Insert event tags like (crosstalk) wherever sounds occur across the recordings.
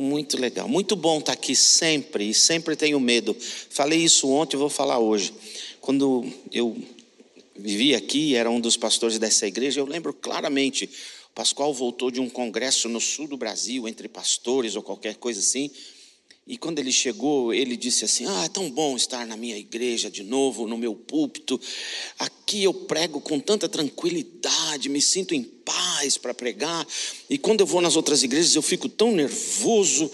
Muito legal, muito bom estar aqui sempre e sempre tenho medo. Falei isso ontem, vou falar hoje. Quando eu vivi aqui, era um dos pastores dessa igreja, eu lembro claramente. O Pascoal voltou de um congresso no sul do Brasil, entre pastores ou qualquer coisa assim. E quando ele chegou, ele disse assim: Ah, é tão bom estar na minha igreja de novo, no meu púlpito. Aqui eu prego com tanta tranquilidade, me sinto em paz para pregar. E quando eu vou nas outras igrejas, eu fico tão nervoso,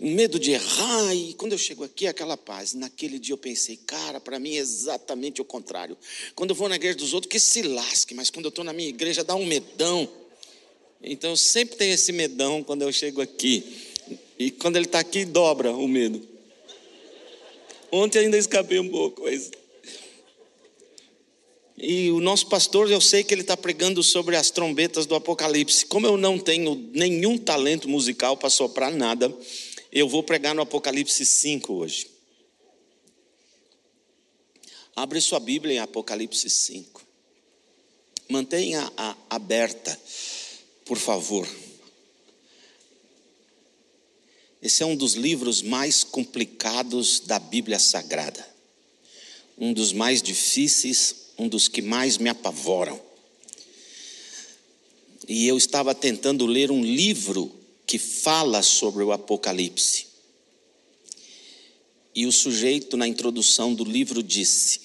medo de errar. E quando eu chego aqui, é aquela paz. Naquele dia eu pensei, cara, para mim é exatamente o contrário. Quando eu vou na igreja dos outros, que se lasque, mas quando eu estou na minha igreja, dá um medão. Então eu sempre tenho esse medão quando eu chego aqui. E quando ele está aqui, dobra o medo. Ontem ainda escapei um pouco, mas. E o nosso pastor, eu sei que ele está pregando sobre as trombetas do Apocalipse. Como eu não tenho nenhum talento musical para soprar nada, eu vou pregar no Apocalipse 5 hoje. Abre sua Bíblia em Apocalipse 5. Mantenha -a aberta, por favor. Esse é um dos livros mais complicados da Bíblia Sagrada. Um dos mais difíceis, um dos que mais me apavoram. E eu estava tentando ler um livro que fala sobre o Apocalipse. E o sujeito, na introdução do livro, disse: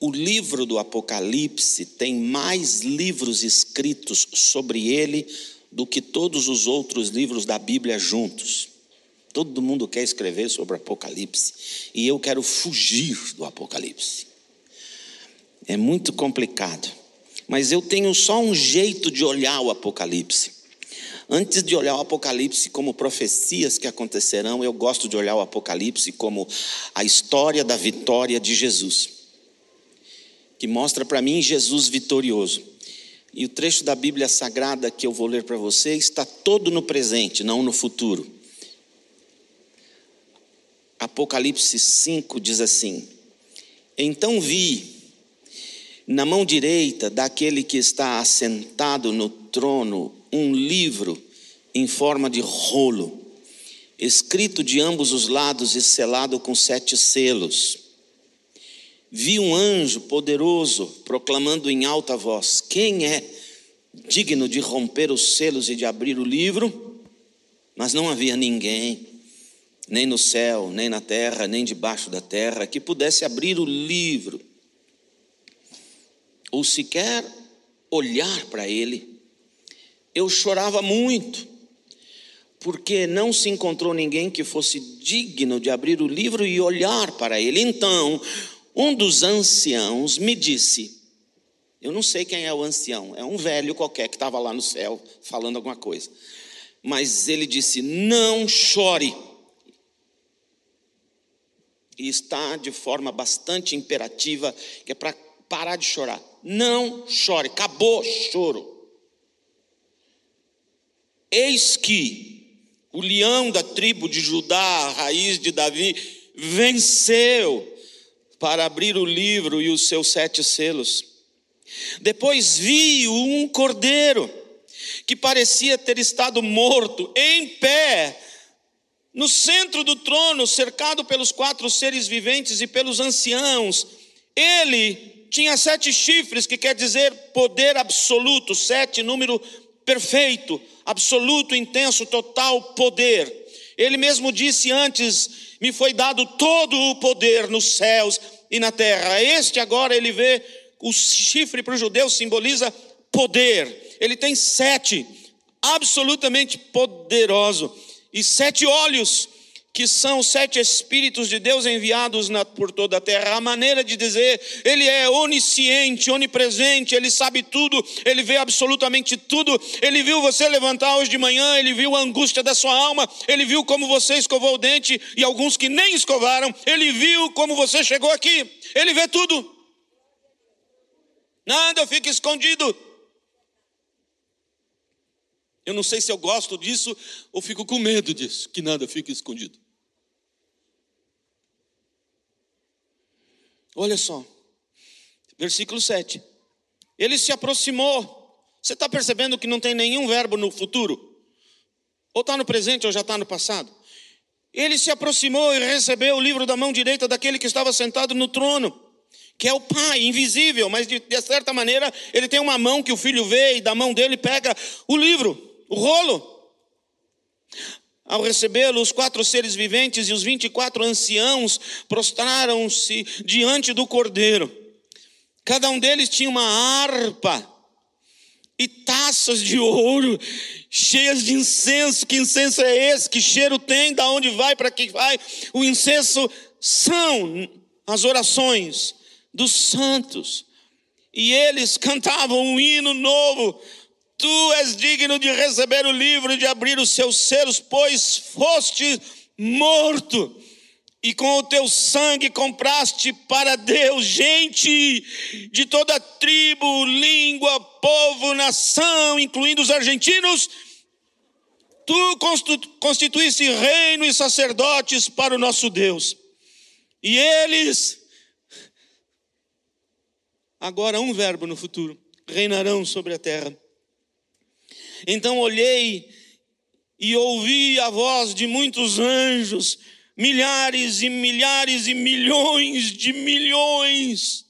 O livro do Apocalipse tem mais livros escritos sobre ele do que todos os outros livros da Bíblia juntos. Todo mundo quer escrever sobre Apocalipse e eu quero fugir do Apocalipse. É muito complicado, mas eu tenho só um jeito de olhar o Apocalipse. Antes de olhar o Apocalipse como profecias que acontecerão, eu gosto de olhar o Apocalipse como a história da vitória de Jesus, que mostra para mim Jesus vitorioso. E o trecho da Bíblia Sagrada que eu vou ler para você está todo no presente, não no futuro. Apocalipse 5 diz assim: Então vi na mão direita daquele que está assentado no trono um livro em forma de rolo, escrito de ambos os lados e selado com sete selos vi um anjo poderoso proclamando em alta voz: Quem é digno de romper os selos e de abrir o livro? Mas não havia ninguém, nem no céu, nem na terra, nem debaixo da terra, que pudesse abrir o livro, ou sequer olhar para ele. Eu chorava muito, porque não se encontrou ninguém que fosse digno de abrir o livro e olhar para ele. Então, um dos anciãos me disse: Eu não sei quem é o ancião, é um velho qualquer que estava lá no céu falando alguma coisa. Mas ele disse: Não chore. E está de forma bastante imperativa, que é para parar de chorar. Não chore, acabou choro. Eis que o leão da tribo de Judá, a raiz de Davi, venceu para abrir o livro e os seus sete selos. Depois vi um cordeiro que parecia ter estado morto, em pé, no centro do trono, cercado pelos quatro seres viventes e pelos anciãos. Ele tinha sete chifres, que quer dizer poder absoluto, sete, número perfeito, absoluto, intenso, total poder. Ele mesmo disse antes me foi dado todo o poder nos céus e na terra. Este agora ele vê o chifre para o judeu simboliza poder. Ele tem sete, absolutamente poderoso, e sete olhos que são sete Espíritos de Deus enviados na, por toda a terra. A maneira de dizer, Ele é onisciente, onipresente, Ele sabe tudo, Ele vê absolutamente tudo. Ele viu você levantar hoje de manhã, Ele viu a angústia da sua alma, Ele viu como você escovou o dente e alguns que nem escovaram, Ele viu como você chegou aqui, Ele vê tudo. Nada fica escondido. Eu não sei se eu gosto disso ou fico com medo disso, que nada fica escondido. Olha só, versículo 7. Ele se aproximou. Você está percebendo que não tem nenhum verbo no futuro? Ou está no presente ou já está no passado. Ele se aproximou e recebeu o livro da mão direita daquele que estava sentado no trono, que é o Pai, invisível, mas de, de certa maneira ele tem uma mão que o filho vê e da mão dele pega o livro, o rolo. Ao recebê-lo, os quatro seres viventes e os vinte e quatro anciãos prostraram-se diante do cordeiro. Cada um deles tinha uma harpa e taças de ouro cheias de incenso. Que incenso é esse? Que cheiro tem? Da onde vai? Para que vai? O incenso são as orações dos santos. E eles cantavam um hino novo. Tu és digno de receber o livro e de abrir os seus selos, pois foste morto e com o teu sangue compraste para Deus gente de toda tribo, língua, povo, nação, incluindo os argentinos. Tu constituíste reino e sacerdotes para o nosso Deus. E eles, agora um verbo no futuro, reinarão sobre a terra. Então olhei e ouvi a voz de muitos anjos milhares e milhares e milhões de milhões.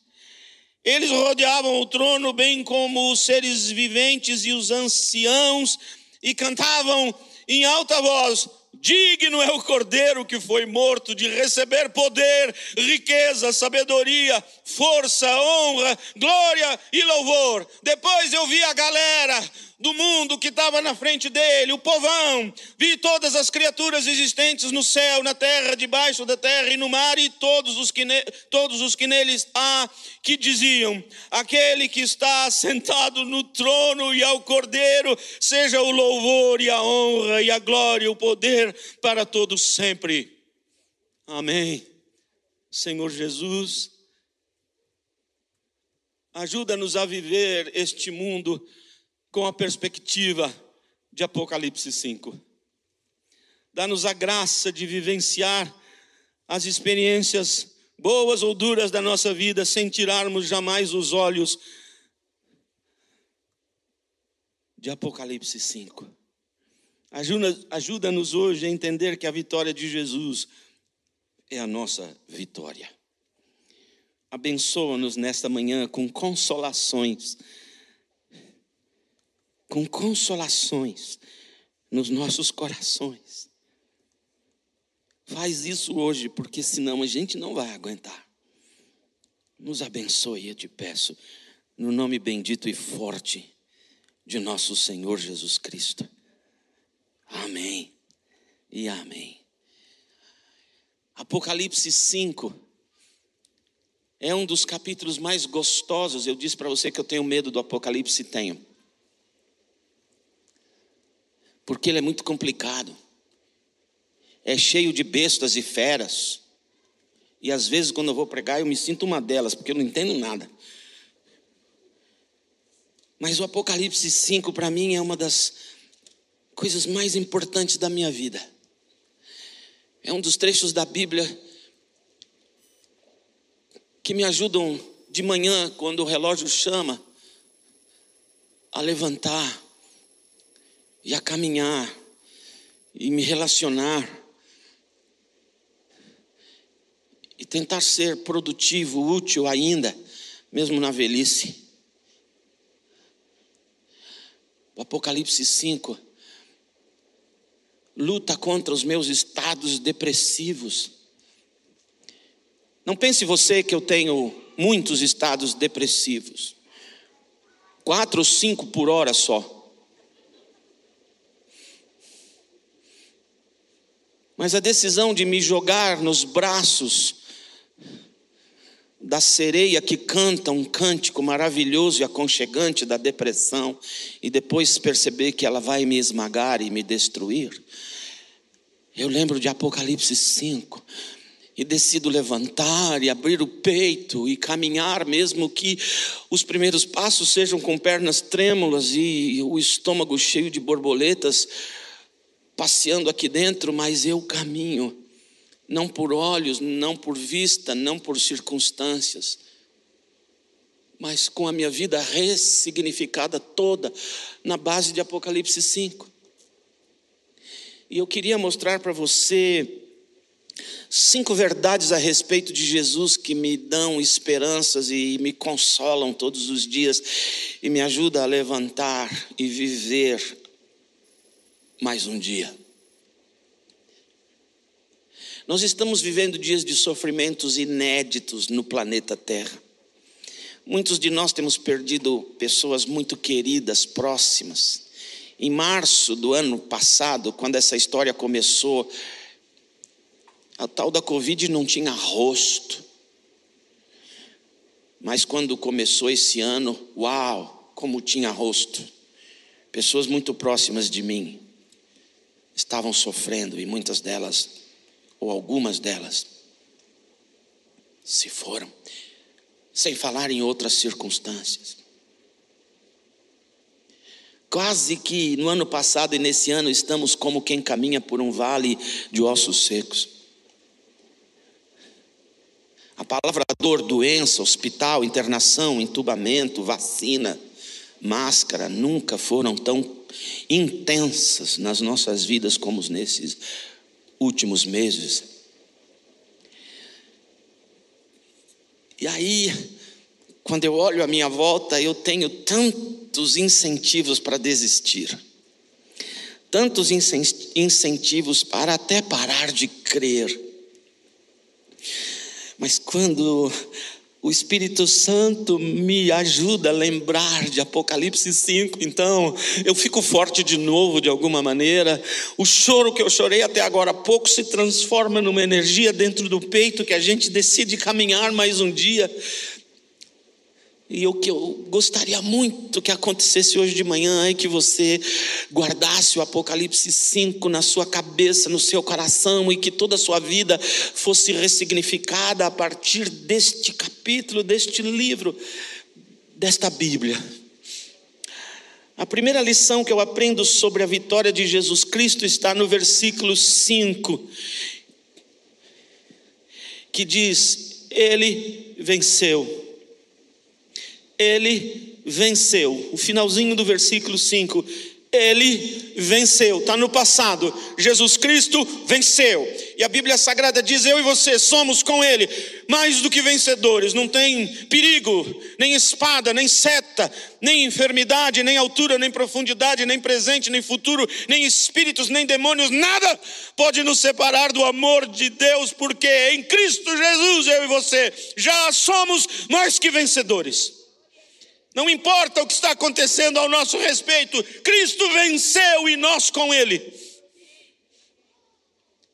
Eles rodeavam o trono, bem como os seres viventes e os anciãos, e cantavam em alta voz: Digno é o cordeiro que foi morto de receber poder, riqueza, sabedoria, força, honra, glória e louvor. Depois eu vi a galera do mundo que estava na frente dele, o povão, vi todas as criaturas existentes no céu, na terra, debaixo da terra e no mar, e todos os que, ne, todos os que neles há, que diziam: Aquele que está sentado no trono e ao cordeiro, seja o louvor e a honra e a glória e o poder para todos sempre. Amém. Senhor Jesus, ajuda-nos a viver este mundo com a perspectiva de Apocalipse 5. Dá-nos a graça de vivenciar as experiências boas ou duras da nossa vida sem tirarmos jamais os olhos de Apocalipse 5. Ajuda-nos ajuda hoje a entender que a vitória de Jesus é a nossa vitória. Abençoa-nos nesta manhã com consolações com consolações nos nossos corações. Faz isso hoje, porque senão a gente não vai aguentar. Nos abençoe, eu te peço, no nome bendito e forte de nosso Senhor Jesus Cristo. Amém e amém. Apocalipse 5 é um dos capítulos mais gostosos. Eu disse para você que eu tenho medo do Apocalipse, tenho porque ele é muito complicado. É cheio de bestas e feras. E às vezes, quando eu vou pregar, eu me sinto uma delas, porque eu não entendo nada. Mas o Apocalipse 5, para mim, é uma das coisas mais importantes da minha vida. É um dos trechos da Bíblia que me ajudam de manhã, quando o relógio chama, a levantar e a caminhar e me relacionar e tentar ser produtivo, útil ainda, mesmo na velhice. O Apocalipse 5 luta contra os meus estados depressivos. Não pense você que eu tenho muitos estados depressivos. Quatro ou cinco por hora só. Mas a decisão de me jogar nos braços da sereia que canta um cântico maravilhoso e aconchegante da depressão e depois perceber que ela vai me esmagar e me destruir. Eu lembro de Apocalipse 5 e decido levantar e abrir o peito e caminhar, mesmo que os primeiros passos sejam com pernas trêmulas e o estômago cheio de borboletas passeando aqui dentro, mas eu caminho, não por olhos, não por vista, não por circunstâncias, mas com a minha vida ressignificada toda na base de Apocalipse 5. E eu queria mostrar para você cinco verdades a respeito de Jesus que me dão esperanças e me consolam todos os dias e me ajudam a levantar e viver mais um dia. Nós estamos vivendo dias de sofrimentos inéditos no planeta Terra. Muitos de nós temos perdido pessoas muito queridas, próximas. Em março do ano passado, quando essa história começou, a tal da Covid não tinha rosto. Mas quando começou esse ano, uau, como tinha rosto. Pessoas muito próximas de mim estavam sofrendo e muitas delas, ou algumas delas, se foram, sem falar em outras circunstâncias. Quase que no ano passado e nesse ano estamos como quem caminha por um vale de ossos secos. A palavra dor, doença, hospital, internação, entubamento, vacina, máscara nunca foram tão intensas nas nossas vidas como nesses últimos meses. E aí, quando eu olho à minha volta, eu tenho tantos incentivos para desistir, tantos incentivos para até parar de crer. Mas quando o Espírito Santo me ajuda a lembrar de Apocalipse 5, então eu fico forte de novo de alguma maneira. O choro que eu chorei até agora há pouco se transforma numa energia dentro do peito que a gente decide caminhar mais um dia. E o que eu gostaria muito que acontecesse hoje de manhã é que você guardasse o Apocalipse 5 na sua cabeça, no seu coração, e que toda a sua vida fosse ressignificada a partir deste capítulo, deste livro, desta Bíblia. A primeira lição que eu aprendo sobre a vitória de Jesus Cristo está no versículo 5, que diz: Ele venceu ele venceu. O finalzinho do versículo 5. Ele venceu, está no passado. Jesus Cristo venceu. E a Bíblia Sagrada diz: Eu e você somos com Ele mais do que vencedores. Não tem perigo, nem espada, nem seta, nem enfermidade, nem altura, nem profundidade, nem presente, nem futuro, nem espíritos, nem demônios. Nada pode nos separar do amor de Deus, porque em Cristo Jesus, eu e você já somos mais que vencedores. Não importa o que está acontecendo ao nosso respeito, Cristo venceu e nós com Ele.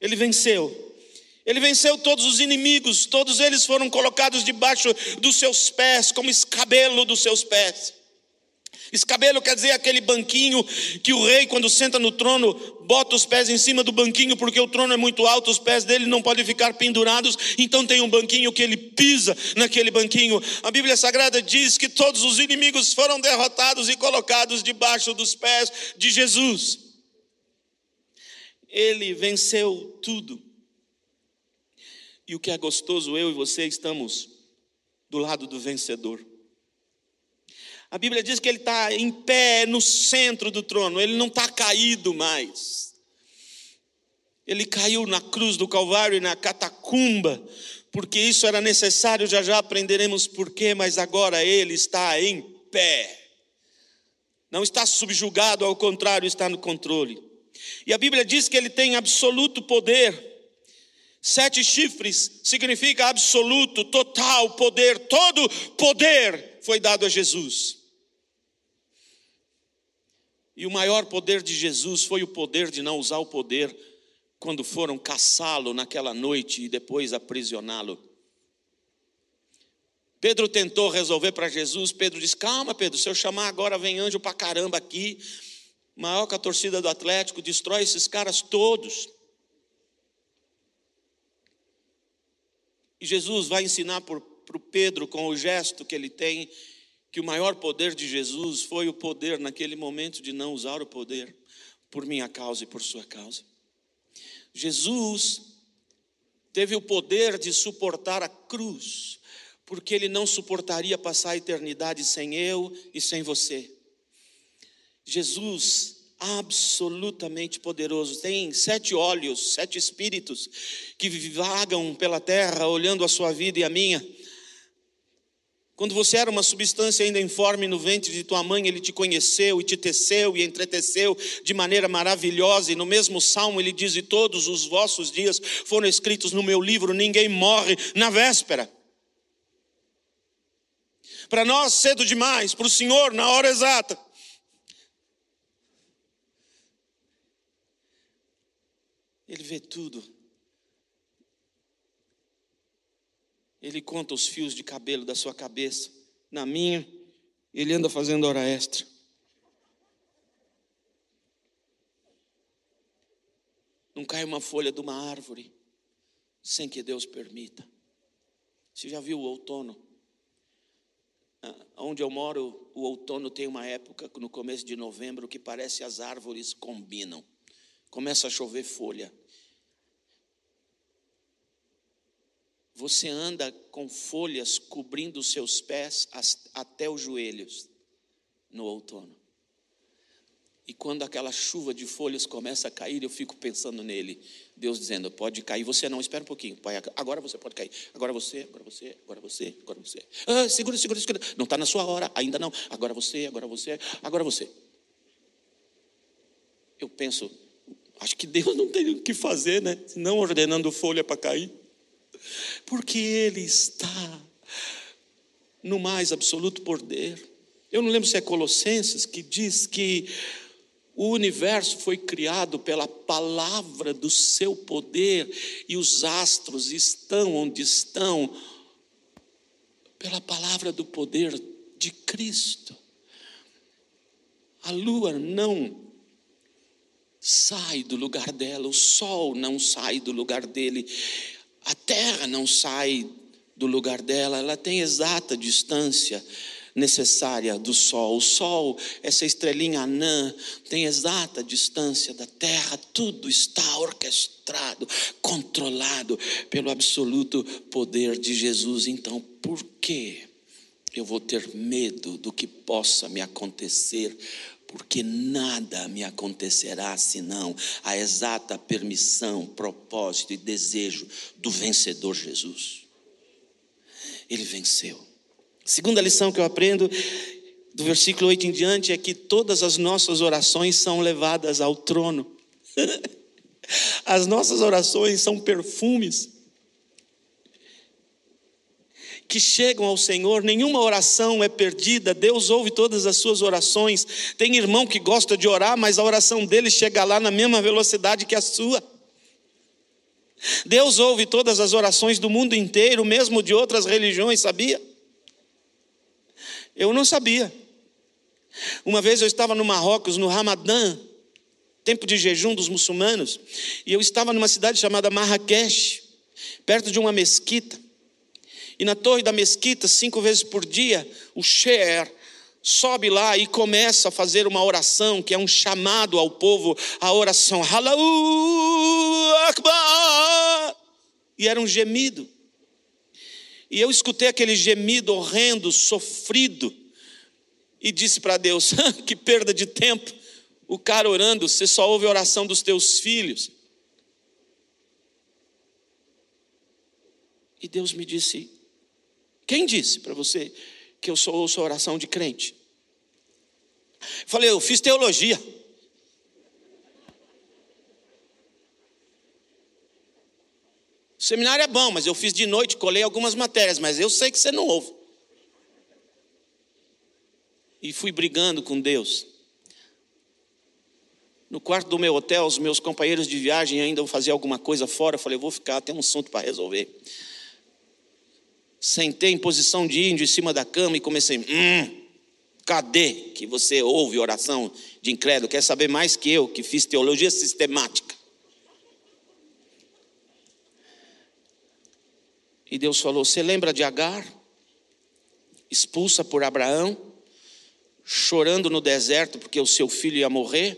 Ele venceu. Ele venceu todos os inimigos, todos eles foram colocados debaixo dos seus pés, como escabelo dos seus pés. Escabelo quer dizer aquele banquinho que o rei, quando senta no trono, bota os pés em cima do banquinho, porque o trono é muito alto, os pés dele não podem ficar pendurados, então tem um banquinho que ele pisa naquele banquinho. A Bíblia Sagrada diz que todos os inimigos foram derrotados e colocados debaixo dos pés de Jesus. Ele venceu tudo. E o que é gostoso, eu e você estamos do lado do vencedor. A Bíblia diz que ele está em pé no centro do trono, ele não está caído mais. Ele caiu na cruz do Calvário e na catacumba, porque isso era necessário, já já aprenderemos porquê, mas agora ele está em pé. Não está subjugado, ao contrário, está no controle. E a Bíblia diz que ele tem absoluto poder. Sete chifres significa absoluto, total poder, todo poder foi dado a Jesus. E o maior poder de Jesus foi o poder de não usar o poder quando foram caçá-lo naquela noite e depois aprisioná-lo. Pedro tentou resolver para Jesus. Pedro disse: Calma, Pedro, se eu chamar agora, vem anjo para caramba aqui. Maior que a torcida do Atlético, destrói esses caras todos. E Jesus vai ensinar para o Pedro, com o gesto que ele tem, que o maior poder de Jesus foi o poder naquele momento de não usar o poder por minha causa e por sua causa. Jesus teve o poder de suportar a cruz, porque ele não suportaria passar a eternidade sem eu e sem você. Jesus absolutamente poderoso. Tem sete olhos, sete espíritos que vagam pela terra olhando a sua vida e a minha. Quando você era uma substância ainda informe no ventre de tua mãe, ele te conheceu e te teceu e entreteceu de maneira maravilhosa. E no mesmo salmo ele diz: E todos os vossos dias foram escritos no meu livro, ninguém morre na véspera. Para nós, cedo demais, para o Senhor, na hora exata. Ele vê tudo. Ele conta os fios de cabelo da sua cabeça. Na minha, ele anda fazendo hora extra. Não cai uma folha de uma árvore sem que Deus permita. Você já viu o outono? Ah, onde eu moro, o outono tem uma época, no começo de novembro, que parece as árvores combinam. Começa a chover folha. Você anda com folhas cobrindo os seus pés até os joelhos no outono. E quando aquela chuva de folhas começa a cair, eu fico pensando nele. Deus dizendo: pode cair. Você não, espera um pouquinho. Pai, agora você pode cair. Agora você, agora você, agora você, agora você. Ah, segura, segura, segura. Não está na sua hora, ainda não. Agora você, agora você, agora você. Eu penso, acho que Deus não tem o que fazer, né? Não ordenando folha para cair porque Ele está no mais absoluto poder. Eu não lembro se é Colossenses que diz que o universo foi criado pela palavra do seu poder e os astros estão onde estão pela palavra do poder de Cristo. A lua não sai do lugar dela, o sol não sai do lugar dele. A terra não sai do lugar dela, ela tem exata distância necessária do sol. O sol, essa estrelinha anã, tem exata distância da terra, tudo está orquestrado, controlado pelo absoluto poder de Jesus. Então, por que eu vou ter medo do que possa me acontecer porque nada me acontecerá senão a exata permissão, propósito e desejo do vencedor Jesus. Ele venceu. Segunda lição que eu aprendo do versículo 8 em diante é que todas as nossas orações são levadas ao trono. (laughs) As nossas orações são perfumes que chegam ao Senhor, nenhuma oração é perdida, Deus ouve todas as suas orações. Tem irmão que gosta de orar, mas a oração dele chega lá na mesma velocidade que a sua. Deus ouve todas as orações do mundo inteiro, mesmo de outras religiões, sabia? Eu não sabia. Uma vez eu estava no Marrocos, no Ramadã, tempo de jejum dos muçulmanos, e eu estava numa cidade chamada Marrakech, perto de uma mesquita. E na torre da mesquita, cinco vezes por dia, o Sher sobe lá e começa a fazer uma oração, que é um chamado ao povo, a oração Halau Akbar. E era um gemido. E eu escutei aquele gemido horrendo, sofrido, e disse para Deus: (laughs) que perda de tempo. O cara orando, você só ouve a oração dos teus filhos. E Deus me disse: quem disse para você que eu sou ouço oração de crente? Falei, eu fiz teologia. Seminário é bom, mas eu fiz de noite, colei algumas matérias, mas eu sei que você não ouve. E fui brigando com Deus. No quarto do meu hotel, os meus companheiros de viagem ainda fazer alguma coisa fora. Eu falei, eu vou ficar, tem um assunto para resolver. Sentei em posição de índio em cima da cama e comecei, hum, cadê que você ouve oração de incrédulo? Quer saber mais que eu, que fiz teologia sistemática. E Deus falou: Você lembra de Agar? Expulsa por Abraão, chorando no deserto porque o seu filho ia morrer?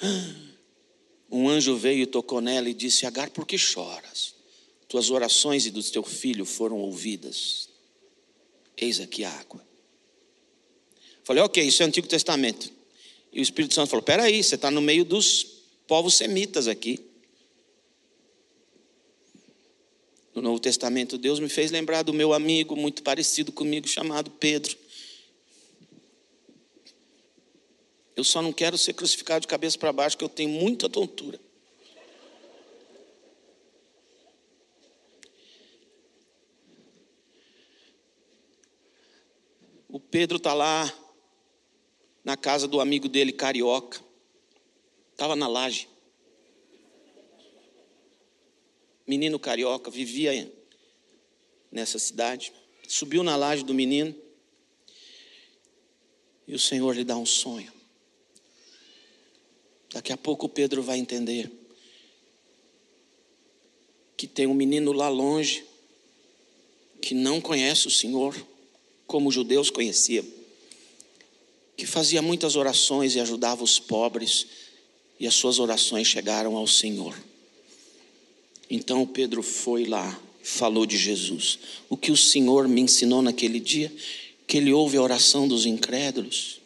(gasps) Um anjo veio e tocou nela e disse: Agar, por que choras? Tuas orações e do teu filho foram ouvidas. Eis aqui a água. Falei, ok, isso é Antigo Testamento. E o Espírito Santo falou: peraí, você está no meio dos povos semitas aqui. No Novo Testamento, Deus me fez lembrar do meu amigo muito parecido comigo, chamado Pedro. Eu só não quero ser crucificado de cabeça para baixo, porque eu tenho muita tontura. O Pedro está lá na casa do amigo dele, carioca. Estava na laje. Menino carioca, vivia nessa cidade. Subiu na laje do menino. E o Senhor lhe dá um sonho. Daqui a pouco o Pedro vai entender que tem um menino lá longe que não conhece o Senhor como os judeus conheciam, que fazia muitas orações e ajudava os pobres, e as suas orações chegaram ao Senhor. Então Pedro foi lá, falou de Jesus. O que o Senhor me ensinou naquele dia, que ele ouve a oração dos incrédulos,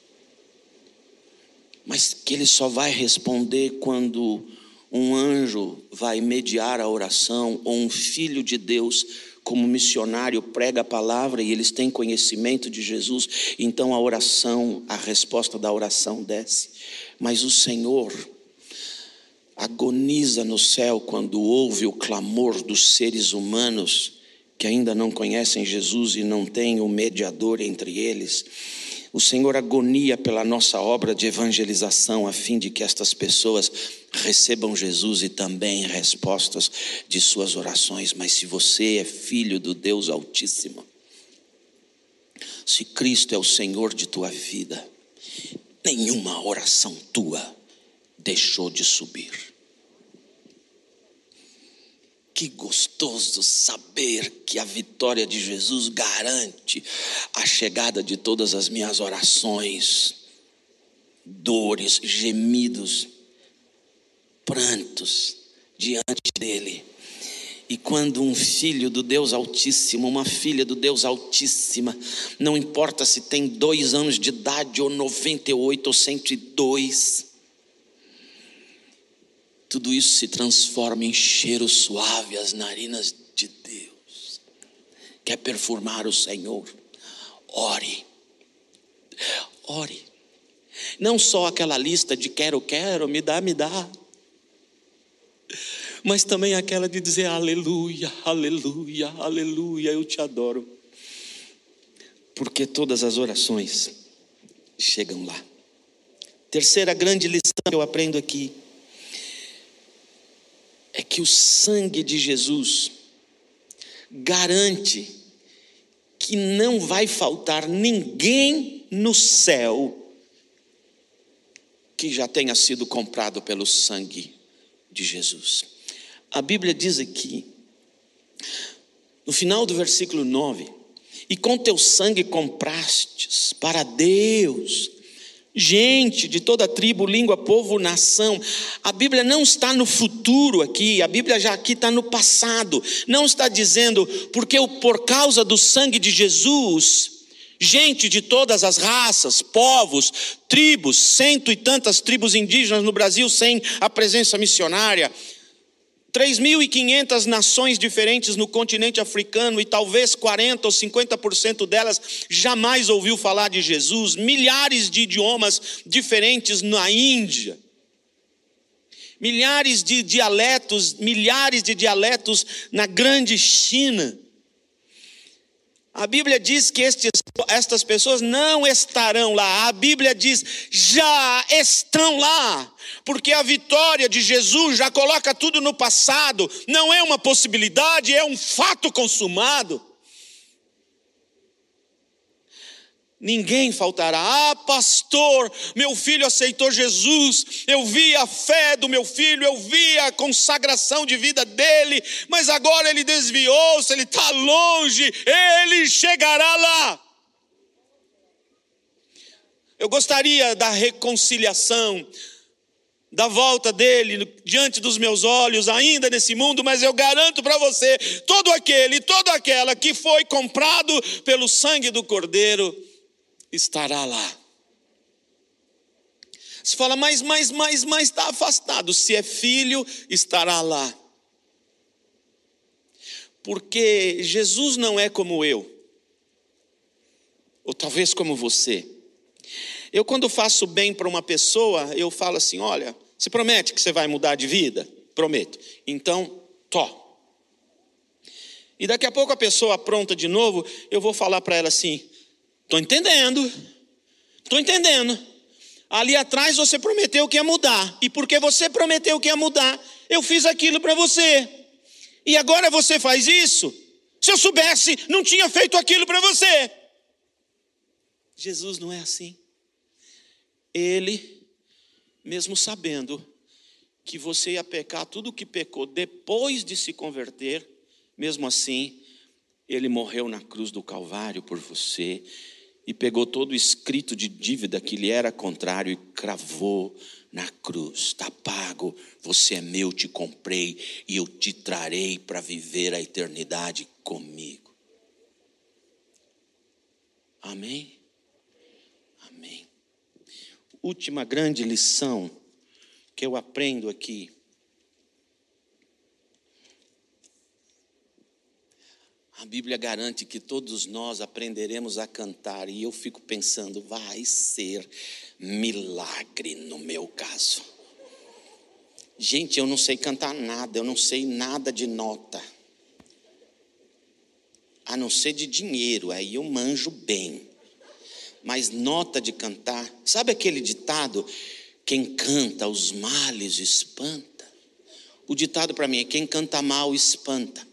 mas que ele só vai responder quando um anjo vai mediar a oração ou um filho de Deus como missionário prega a palavra e eles têm conhecimento de Jesus, então a oração, a resposta da oração desce. Mas o Senhor agoniza no céu quando ouve o clamor dos seres humanos que ainda não conhecem Jesus e não têm o mediador entre eles. O Senhor agonia pela nossa obra de evangelização, a fim de que estas pessoas recebam Jesus e também respostas de suas orações. Mas se você é filho do Deus Altíssimo, se Cristo é o Senhor de tua vida, nenhuma oração tua deixou de subir. Que gostoso saber que a vitória de Jesus garante a chegada de todas as minhas orações, dores, gemidos, prantos diante dele. E quando um filho do Deus Altíssimo, uma filha do Deus Altíssima, não importa se tem dois anos de idade, ou 98 ou 102, tudo isso se transforma em cheiro suave às narinas de Deus. Quer perfumar o Senhor? Ore. Ore. Não só aquela lista de quero, quero, me dá, me dá. Mas também aquela de dizer aleluia, aleluia, aleluia, eu te adoro. Porque todas as orações chegam lá. Terceira grande lição que eu aprendo aqui é que o sangue de Jesus garante que não vai faltar ninguém no céu que já tenha sido comprado pelo sangue de Jesus. A Bíblia diz aqui, no final do versículo 9: E com teu sangue comprastes para Deus gente de toda tribo, língua, povo, nação. A Bíblia não está no futuro aqui, a Bíblia já aqui está no passado. Não está dizendo, porque por causa do sangue de Jesus, gente de todas as raças, povos, tribos, cento e tantas tribos indígenas no Brasil sem a presença missionária. 3.500 nações diferentes no continente africano e talvez 40 ou 50% delas jamais ouviu falar de Jesus, milhares de idiomas diferentes na Índia, milhares de dialetos, milhares de dialetos na grande China. A Bíblia diz que estes, estas pessoas não estarão lá, a Bíblia diz já estão lá. Porque a vitória de Jesus já coloca tudo no passado, não é uma possibilidade, é um fato consumado. Ninguém faltará. Ah, pastor, meu filho aceitou Jesus. Eu vi a fé do meu filho, eu vi a consagração de vida dele, mas agora ele desviou-se, ele está longe, ele chegará lá. Eu gostaria da reconciliação, da volta dele diante dos meus olhos, ainda nesse mundo, mas eu garanto para você: todo aquele, toda aquela que foi comprado pelo sangue do Cordeiro estará lá. Você fala, mas, mas, mas, mas está afastado. Se é filho, estará lá. Porque Jesus não é como eu, ou talvez como você. Eu, quando faço bem para uma pessoa, eu falo assim: olha, se promete que você vai mudar de vida? Prometo. Então, tó. E daqui a pouco a pessoa pronta de novo, eu vou falar para ela assim: estou entendendo, estou entendendo. Ali atrás você prometeu que ia mudar, e porque você prometeu que ia mudar, eu fiz aquilo para você. E agora você faz isso? Se eu soubesse, não tinha feito aquilo para você. Jesus não é assim. Ele, mesmo sabendo que você ia pecar tudo o que pecou depois de se converter, mesmo assim, ele morreu na cruz do Calvário por você e pegou todo o escrito de dívida que lhe era contrário e cravou na cruz. Está pago, você é meu, te comprei e eu te trarei para viver a eternidade comigo. Amém? Amém. Última grande lição que eu aprendo aqui. A Bíblia garante que todos nós aprenderemos a cantar, e eu fico pensando, vai ser milagre no meu caso. Gente, eu não sei cantar nada, eu não sei nada de nota, a não ser de dinheiro, aí eu manjo bem. Mas nota de cantar, sabe aquele ditado? Quem canta os males espanta. O ditado para mim é: quem canta mal espanta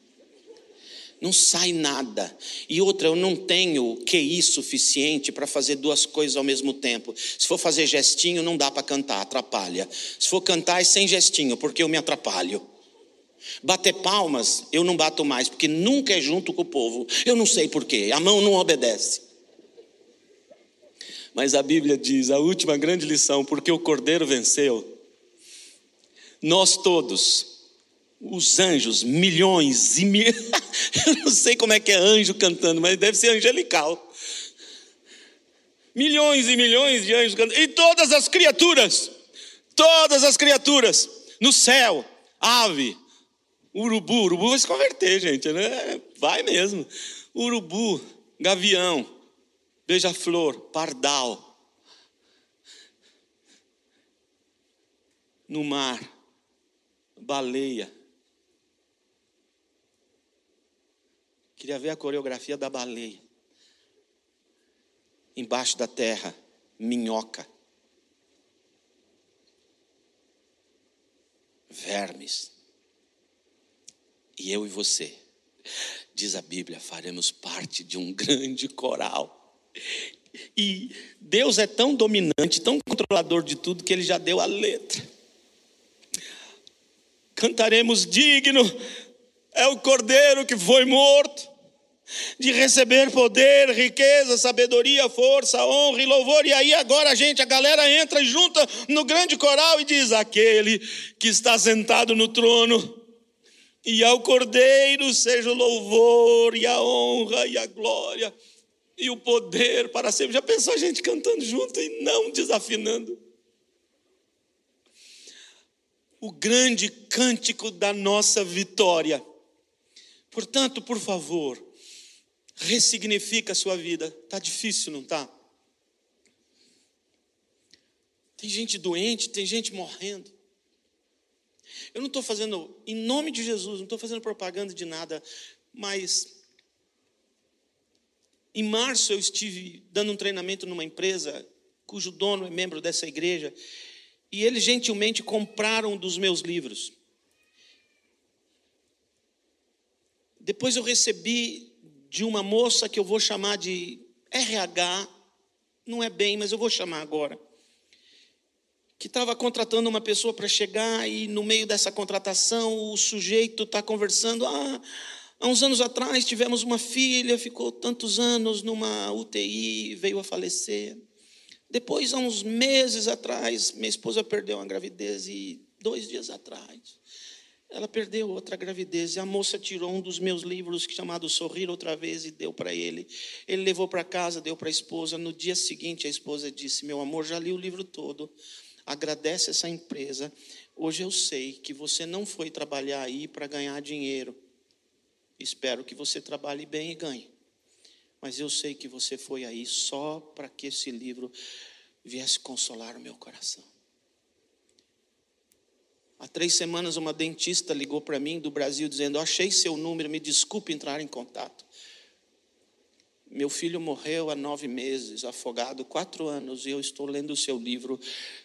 não sai nada. E outra, eu não tenho QI suficiente para fazer duas coisas ao mesmo tempo. Se for fazer gestinho, não dá para cantar, atrapalha. Se for cantar, é sem gestinho, porque eu me atrapalho. Bater palmas, eu não bato mais, porque nunca é junto com o povo. Eu não sei porquê, a mão não obedece. Mas a Bíblia diz, a última grande lição, porque o Cordeiro venceu, nós todos, os anjos, milhões e mil. (laughs) Eu não sei como é que é anjo cantando, mas deve ser angelical. Milhões e milhões de anjos cantando. E todas as criaturas, todas as criaturas, no céu, ave, urubu, urubu vai se converter, gente, né? Vai mesmo. Urubu, gavião, beija-flor, pardal. No mar, baleia Queria ver a coreografia da baleia. Embaixo da terra, minhoca. Vermes. E eu e você, diz a Bíblia, faremos parte de um (laughs) grande coral. E Deus é tão dominante, tão controlador de tudo, que Ele já deu a letra. Cantaremos digno é o cordeiro que foi morto, de receber poder, riqueza, sabedoria, força, honra e louvor. E aí agora a gente, a galera entra e junta no grande coral e diz: aquele que está sentado no trono. E ao cordeiro seja o louvor e a honra e a glória e o poder para sempre. Já pensou a gente cantando junto e não desafinando? O grande cântico da nossa vitória Portanto, por favor, ressignifica a sua vida. Está difícil, não está? Tem gente doente, tem gente morrendo. Eu não estou fazendo, em nome de Jesus, não estou fazendo propaganda de nada, mas em março eu estive dando um treinamento numa empresa cujo dono é membro dessa igreja, e eles gentilmente compraram um dos meus livros. Depois eu recebi de uma moça que eu vou chamar de RH, não é bem, mas eu vou chamar agora. Que estava contratando uma pessoa para chegar e no meio dessa contratação o sujeito está conversando. Ah, há uns anos atrás tivemos uma filha, ficou tantos anos numa UTI, veio a falecer. Depois, há uns meses atrás, minha esposa perdeu a gravidez e dois dias atrás ela perdeu outra gravidez. E a moça tirou um dos meus livros chamado Sorrir Outra Vez e deu para ele. Ele levou para casa, deu para a esposa. No dia seguinte, a esposa disse: Meu amor, já li o livro todo. agradece essa empresa. Hoje eu sei que você não foi trabalhar aí para ganhar dinheiro. Espero que você trabalhe bem e ganhe. Mas eu sei que você foi aí só para que esse livro viesse consolar o meu coração. Há três semanas, uma dentista ligou para mim do Brasil dizendo: Achei seu número, me desculpe entrar em contato. Meu filho morreu há nove meses, afogado, quatro anos, e eu estou lendo o seu livro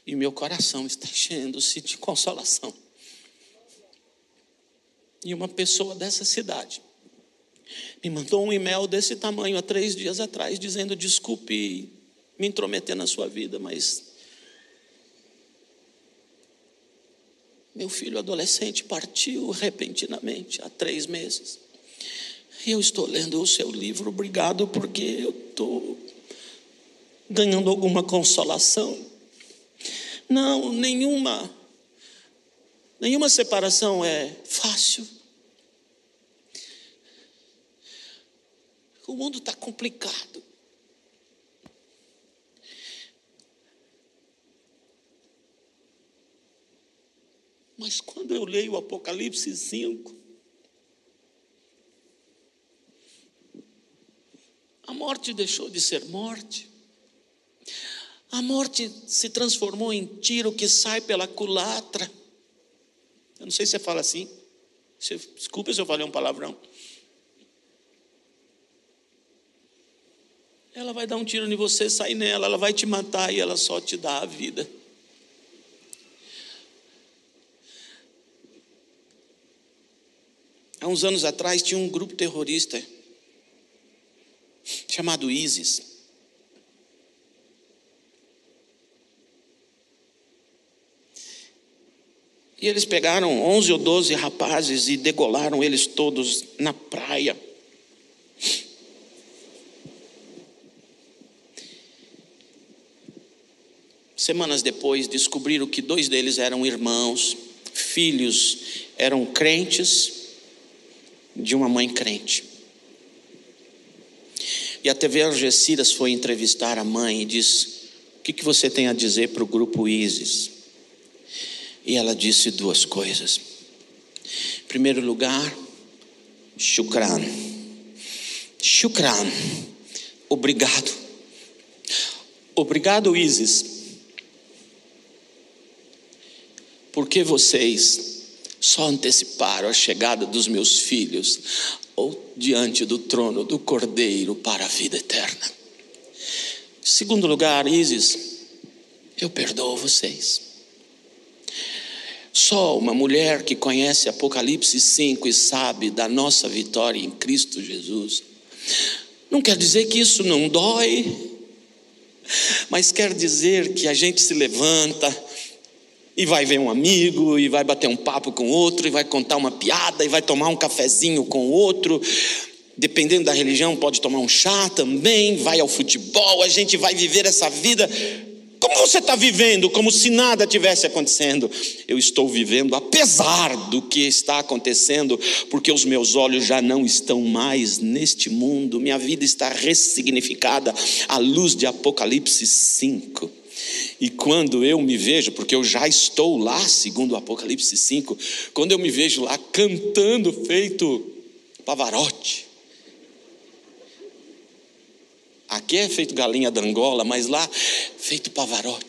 e meu coração está (laughs) enchendo-se de consolação. E uma pessoa dessa cidade me mandou um e-mail desse tamanho há três dias atrás, dizendo: desculpe me intrometer na sua vida, mas meu filho adolescente partiu repentinamente há três meses. Eu estou lendo o seu livro, obrigado, porque eu estou ganhando alguma consolação. Não, nenhuma. Nenhuma separação é fácil. O mundo está complicado. Mas quando eu leio o Apocalipse 5, A morte deixou de ser morte. A morte se transformou em tiro que sai pela culatra. Eu não sei se você fala assim. Desculpa se eu falei um palavrão. Ela vai dar um tiro em você, sai nela, ela vai te matar e ela só te dá a vida. Há uns anos atrás tinha um grupo terrorista chamado ISIS. E eles pegaram 11 ou 12 rapazes e degolaram eles todos na praia. Semanas depois, descobriram que dois deles eram irmãos, filhos, eram crentes de uma mãe crente. E a TV Algeciras foi entrevistar a mãe e disse: O que, que você tem a dizer para o grupo ISIS? E ela disse duas coisas. Em primeiro lugar, shukran. Shukran. Obrigado. Obrigado, ISIS. Porque vocês só anteciparam a chegada dos meus filhos ou diante do trono do Cordeiro para a vida eterna. Segundo lugar, Isis, eu perdoo vocês. Só uma mulher que conhece Apocalipse 5 e sabe da nossa vitória em Cristo Jesus. Não quer dizer que isso não dói, mas quer dizer que a gente se levanta, e vai ver um amigo, e vai bater um papo com outro, e vai contar uma piada, e vai tomar um cafezinho com outro. Dependendo da religião, pode tomar um chá também, vai ao futebol, a gente vai viver essa vida. Como você está vivendo? Como se nada tivesse acontecendo. Eu estou vivendo apesar do que está acontecendo, porque os meus olhos já não estão mais neste mundo, minha vida está ressignificada à luz de Apocalipse 5. E quando eu me vejo, porque eu já estou lá, segundo o Apocalipse 5, quando eu me vejo lá cantando feito Pavarotti. Aqui é feito galinha d'Angola, mas lá feito Pavarotti.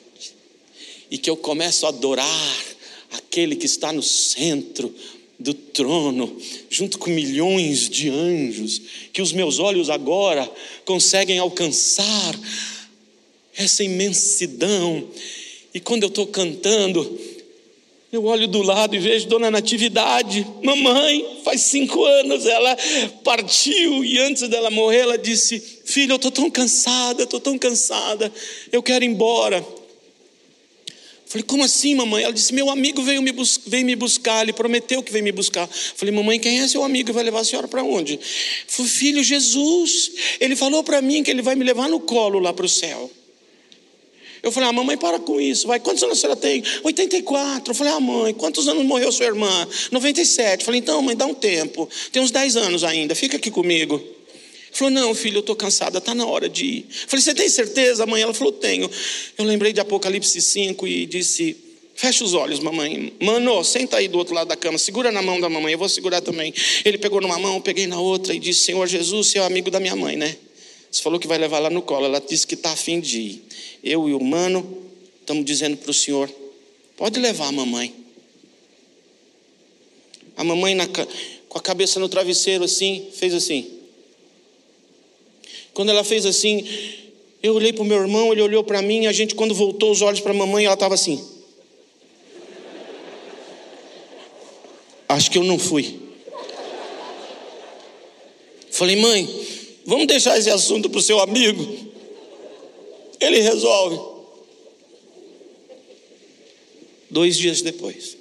E que eu começo a adorar aquele que está no centro do trono, junto com milhões de anjos, que os meus olhos agora conseguem alcançar essa imensidão. E quando eu estou cantando, eu olho do lado e vejo Dona Natividade, mamãe, faz cinco anos ela partiu e antes dela morrer ela disse: Filha, eu estou tão cansada, estou tão cansada, eu quero ir embora. Falei, como assim, mamãe? Ela disse: Meu amigo veio me, bus veio me buscar, ele prometeu que veio me buscar. Falei, mamãe, quem é seu amigo e vai levar a senhora para onde? Falei, filho, Jesus. Ele falou para mim que ele vai me levar no colo lá para o céu. Eu falei, ah, mamãe, para com isso. Vai, quantos anos a senhora tem? 84. Eu falei, ah, mãe, quantos anos morreu sua irmã? 97. Eu falei, então, mãe, dá um tempo. Tem uns 10 anos ainda, fica aqui comigo. Falou, não, filho, eu estou cansada, está na hora de ir. Falei, você tem certeza, amanhã? Ela falou, tenho. Eu lembrei de Apocalipse 5 e disse, fecha os olhos, mamãe. Mano, senta aí do outro lado da cama, segura na mão da mamãe, eu vou segurar também. Ele pegou numa mão, eu peguei na outra e disse, Senhor Jesus, você é o amigo da minha mãe, né? Você falou que vai levar lá no colo. Ela disse que está afim de ir. Eu e o mano estamos dizendo para o Senhor, pode levar a mamãe. A mamãe na, com a cabeça no travesseiro assim, fez assim. Quando ela fez assim, eu olhei para o meu irmão, ele olhou para mim, a gente, quando voltou os olhos para a mamãe, ela estava assim. Acho que eu não fui. Falei, mãe, vamos deixar esse assunto para o seu amigo. Ele resolve. Dois dias depois,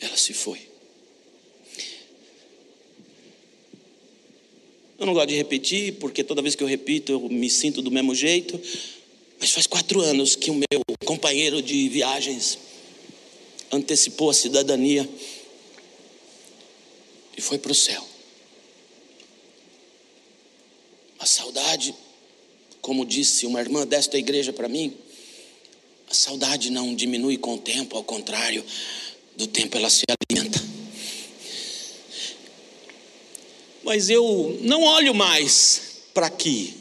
ela se foi. Eu não gosto de repetir, porque toda vez que eu repito eu me sinto do mesmo jeito. Mas faz quatro anos que o meu companheiro de viagens antecipou a cidadania e foi para o céu. A saudade, como disse uma irmã desta igreja para mim, a saudade não diminui com o tempo, ao contrário, do tempo ela se alimenta mas eu não olho mais para aqui.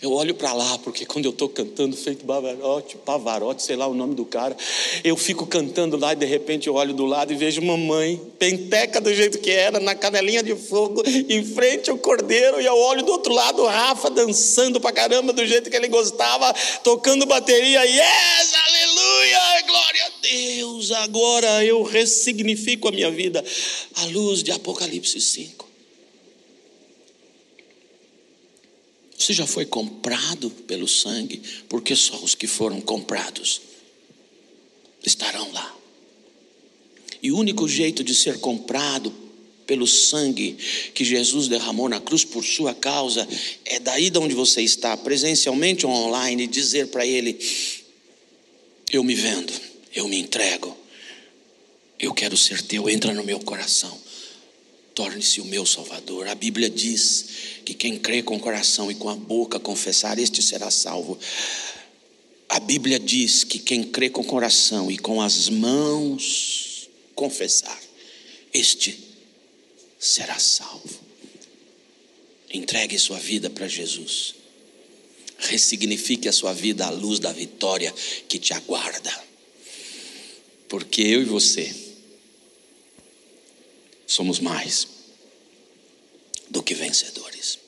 Eu olho para lá, porque quando eu estou cantando, feito Pavarotti, Pavarotti, sei lá o nome do cara, eu fico cantando lá e de repente eu olho do lado e vejo mamãe, penteca do jeito que era, na canelinha de fogo, em frente ao cordeiro, e eu olho do outro lado Rafa dançando pra caramba do jeito que ele gostava, tocando bateria, yes, aleluia, glória a Deus. Agora eu ressignifico a minha vida à luz de Apocalipse 5. Você já foi comprado pelo sangue, porque só os que foram comprados estarão lá. E o único jeito de ser comprado pelo sangue que Jesus derramou na cruz por sua causa é daí de onde você está, presencialmente ou online, dizer para Ele: Eu me vendo, eu me entrego, eu quero ser teu, entra no meu coração torne-se o meu Salvador. A Bíblia diz que quem crê com o coração e com a boca confessar, este será salvo. A Bíblia diz que quem crê com o coração e com as mãos confessar, este será salvo. Entregue sua vida para Jesus. Ressignifique a sua vida à luz da vitória que te aguarda. Porque eu e você somos mais do que vencedores.